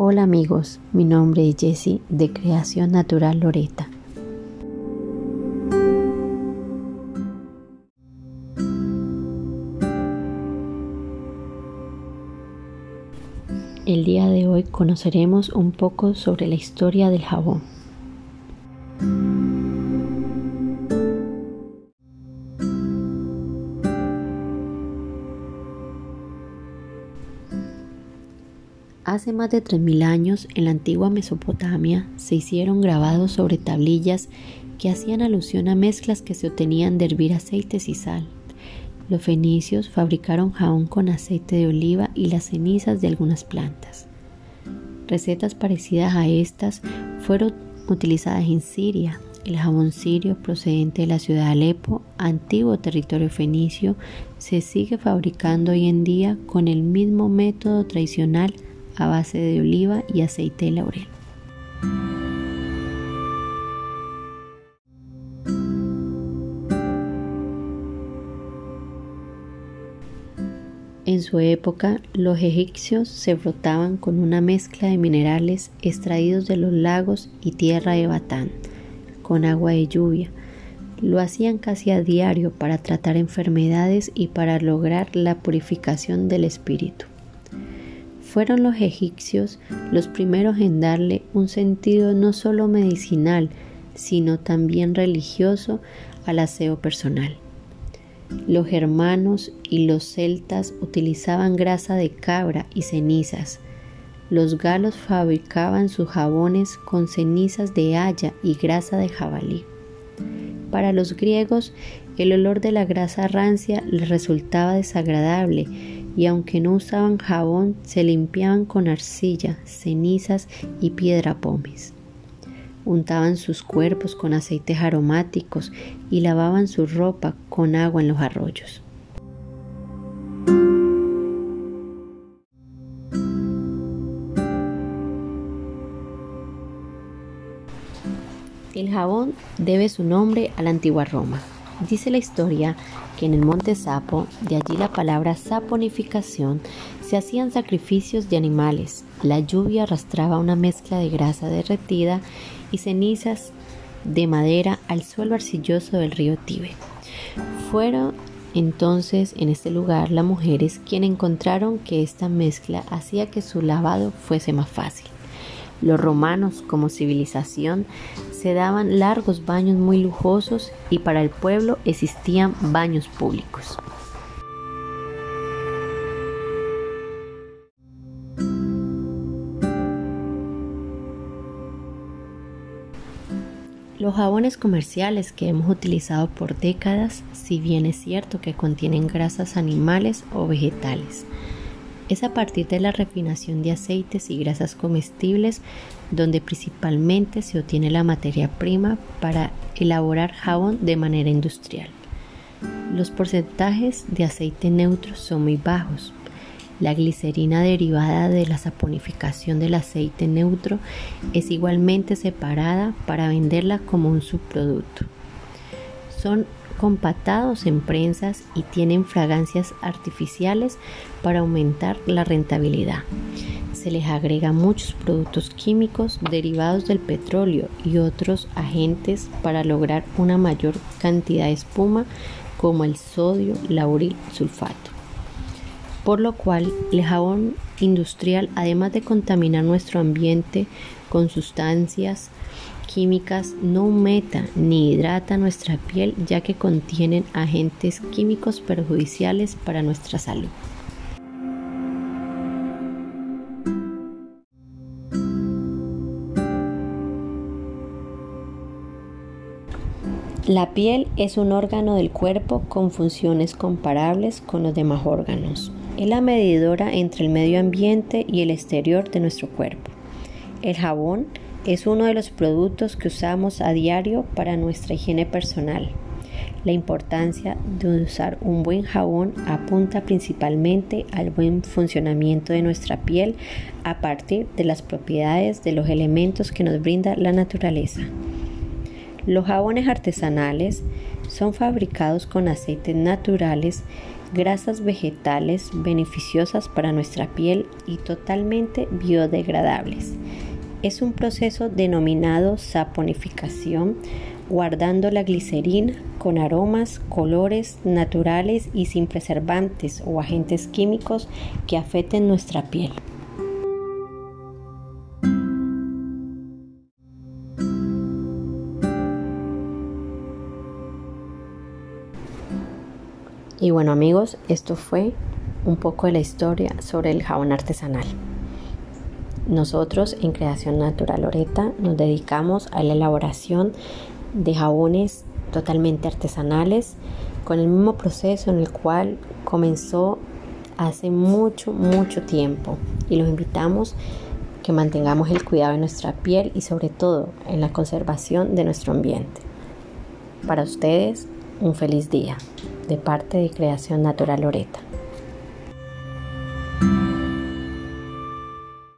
Hola amigos, mi nombre es Jessie de Creación Natural Loreta. El día de hoy conoceremos un poco sobre la historia del jabón. Hace más de 3.000 años, en la antigua Mesopotamia, se hicieron grabados sobre tablillas que hacían alusión a mezclas que se obtenían de hervir aceites y sal. Los fenicios fabricaron jabón con aceite de oliva y las cenizas de algunas plantas. Recetas parecidas a estas fueron utilizadas en Siria. El jabón sirio procedente de la ciudad de Alepo, antiguo territorio fenicio, se sigue fabricando hoy en día con el mismo método tradicional a base de oliva y aceite de laurel. En su época, los egipcios se frotaban con una mezcla de minerales extraídos de los lagos y tierra de Batán, con agua de lluvia. Lo hacían casi a diario para tratar enfermedades y para lograr la purificación del espíritu. Fueron los egipcios los primeros en darle un sentido no solo medicinal, sino también religioso al aseo personal. Los germanos y los celtas utilizaban grasa de cabra y cenizas. Los galos fabricaban sus jabones con cenizas de haya y grasa de jabalí. Para los griegos, el olor de la grasa rancia les resultaba desagradable y aunque no usaban jabón, se limpiaban con arcilla, cenizas y piedra pomes untaban sus cuerpos con aceites aromáticos y lavaban su ropa con agua en los arroyos. El jabón debe su nombre a la antigua Roma. Dice la historia que en el monte Sapo, de allí la palabra saponificación, se hacían sacrificios de animales. La lluvia arrastraba una mezcla de grasa derretida y cenizas de madera al suelo arcilloso del río Tibe. Fueron entonces en este lugar las mujeres quienes encontraron que esta mezcla hacía que su lavado fuese más fácil. Los romanos como civilización se daban largos baños muy lujosos y para el pueblo existían baños públicos. Los jabones comerciales que hemos utilizado por décadas, si bien es cierto que contienen grasas animales o vegetales, es a partir de la refinación de aceites y grasas comestibles donde principalmente se obtiene la materia prima para elaborar jabón de manera industrial. Los porcentajes de aceite neutro son muy bajos, la glicerina derivada de la saponificación del aceite neutro es igualmente separada para venderla como un subproducto. Son compactados en prensas y tienen fragancias artificiales para aumentar la rentabilidad. Se les agrega muchos productos químicos derivados del petróleo y otros agentes para lograr una mayor cantidad de espuma como el sodio lauril sulfato por lo cual el jabón industrial, además de contaminar nuestro ambiente con sustancias químicas, no humecta ni hidrata nuestra piel ya que contienen agentes químicos perjudiciales para nuestra salud. La piel es un órgano del cuerpo con funciones comparables con los demás órganos es la medidora entre el medio ambiente y el exterior de nuestro cuerpo. El jabón es uno de los productos que usamos a diario para nuestra higiene personal. La importancia de usar un buen jabón apunta principalmente al buen funcionamiento de nuestra piel a partir de las propiedades de los elementos que nos brinda la naturaleza. Los jabones artesanales son fabricados con aceites naturales, grasas vegetales beneficiosas para nuestra piel y totalmente biodegradables. Es un proceso denominado saponificación, guardando la glicerina con aromas, colores naturales y sin preservantes o agentes químicos que afecten nuestra piel. Y bueno amigos, esto fue un poco de la historia sobre el jabón artesanal. Nosotros en Creación Natural Loreta nos dedicamos a la elaboración de jabones totalmente artesanales con el mismo proceso en el cual comenzó hace mucho, mucho tiempo. Y los invitamos que mantengamos el cuidado de nuestra piel y sobre todo en la conservación de nuestro ambiente. Para ustedes, un feliz día de parte de Creación Natural Loreta.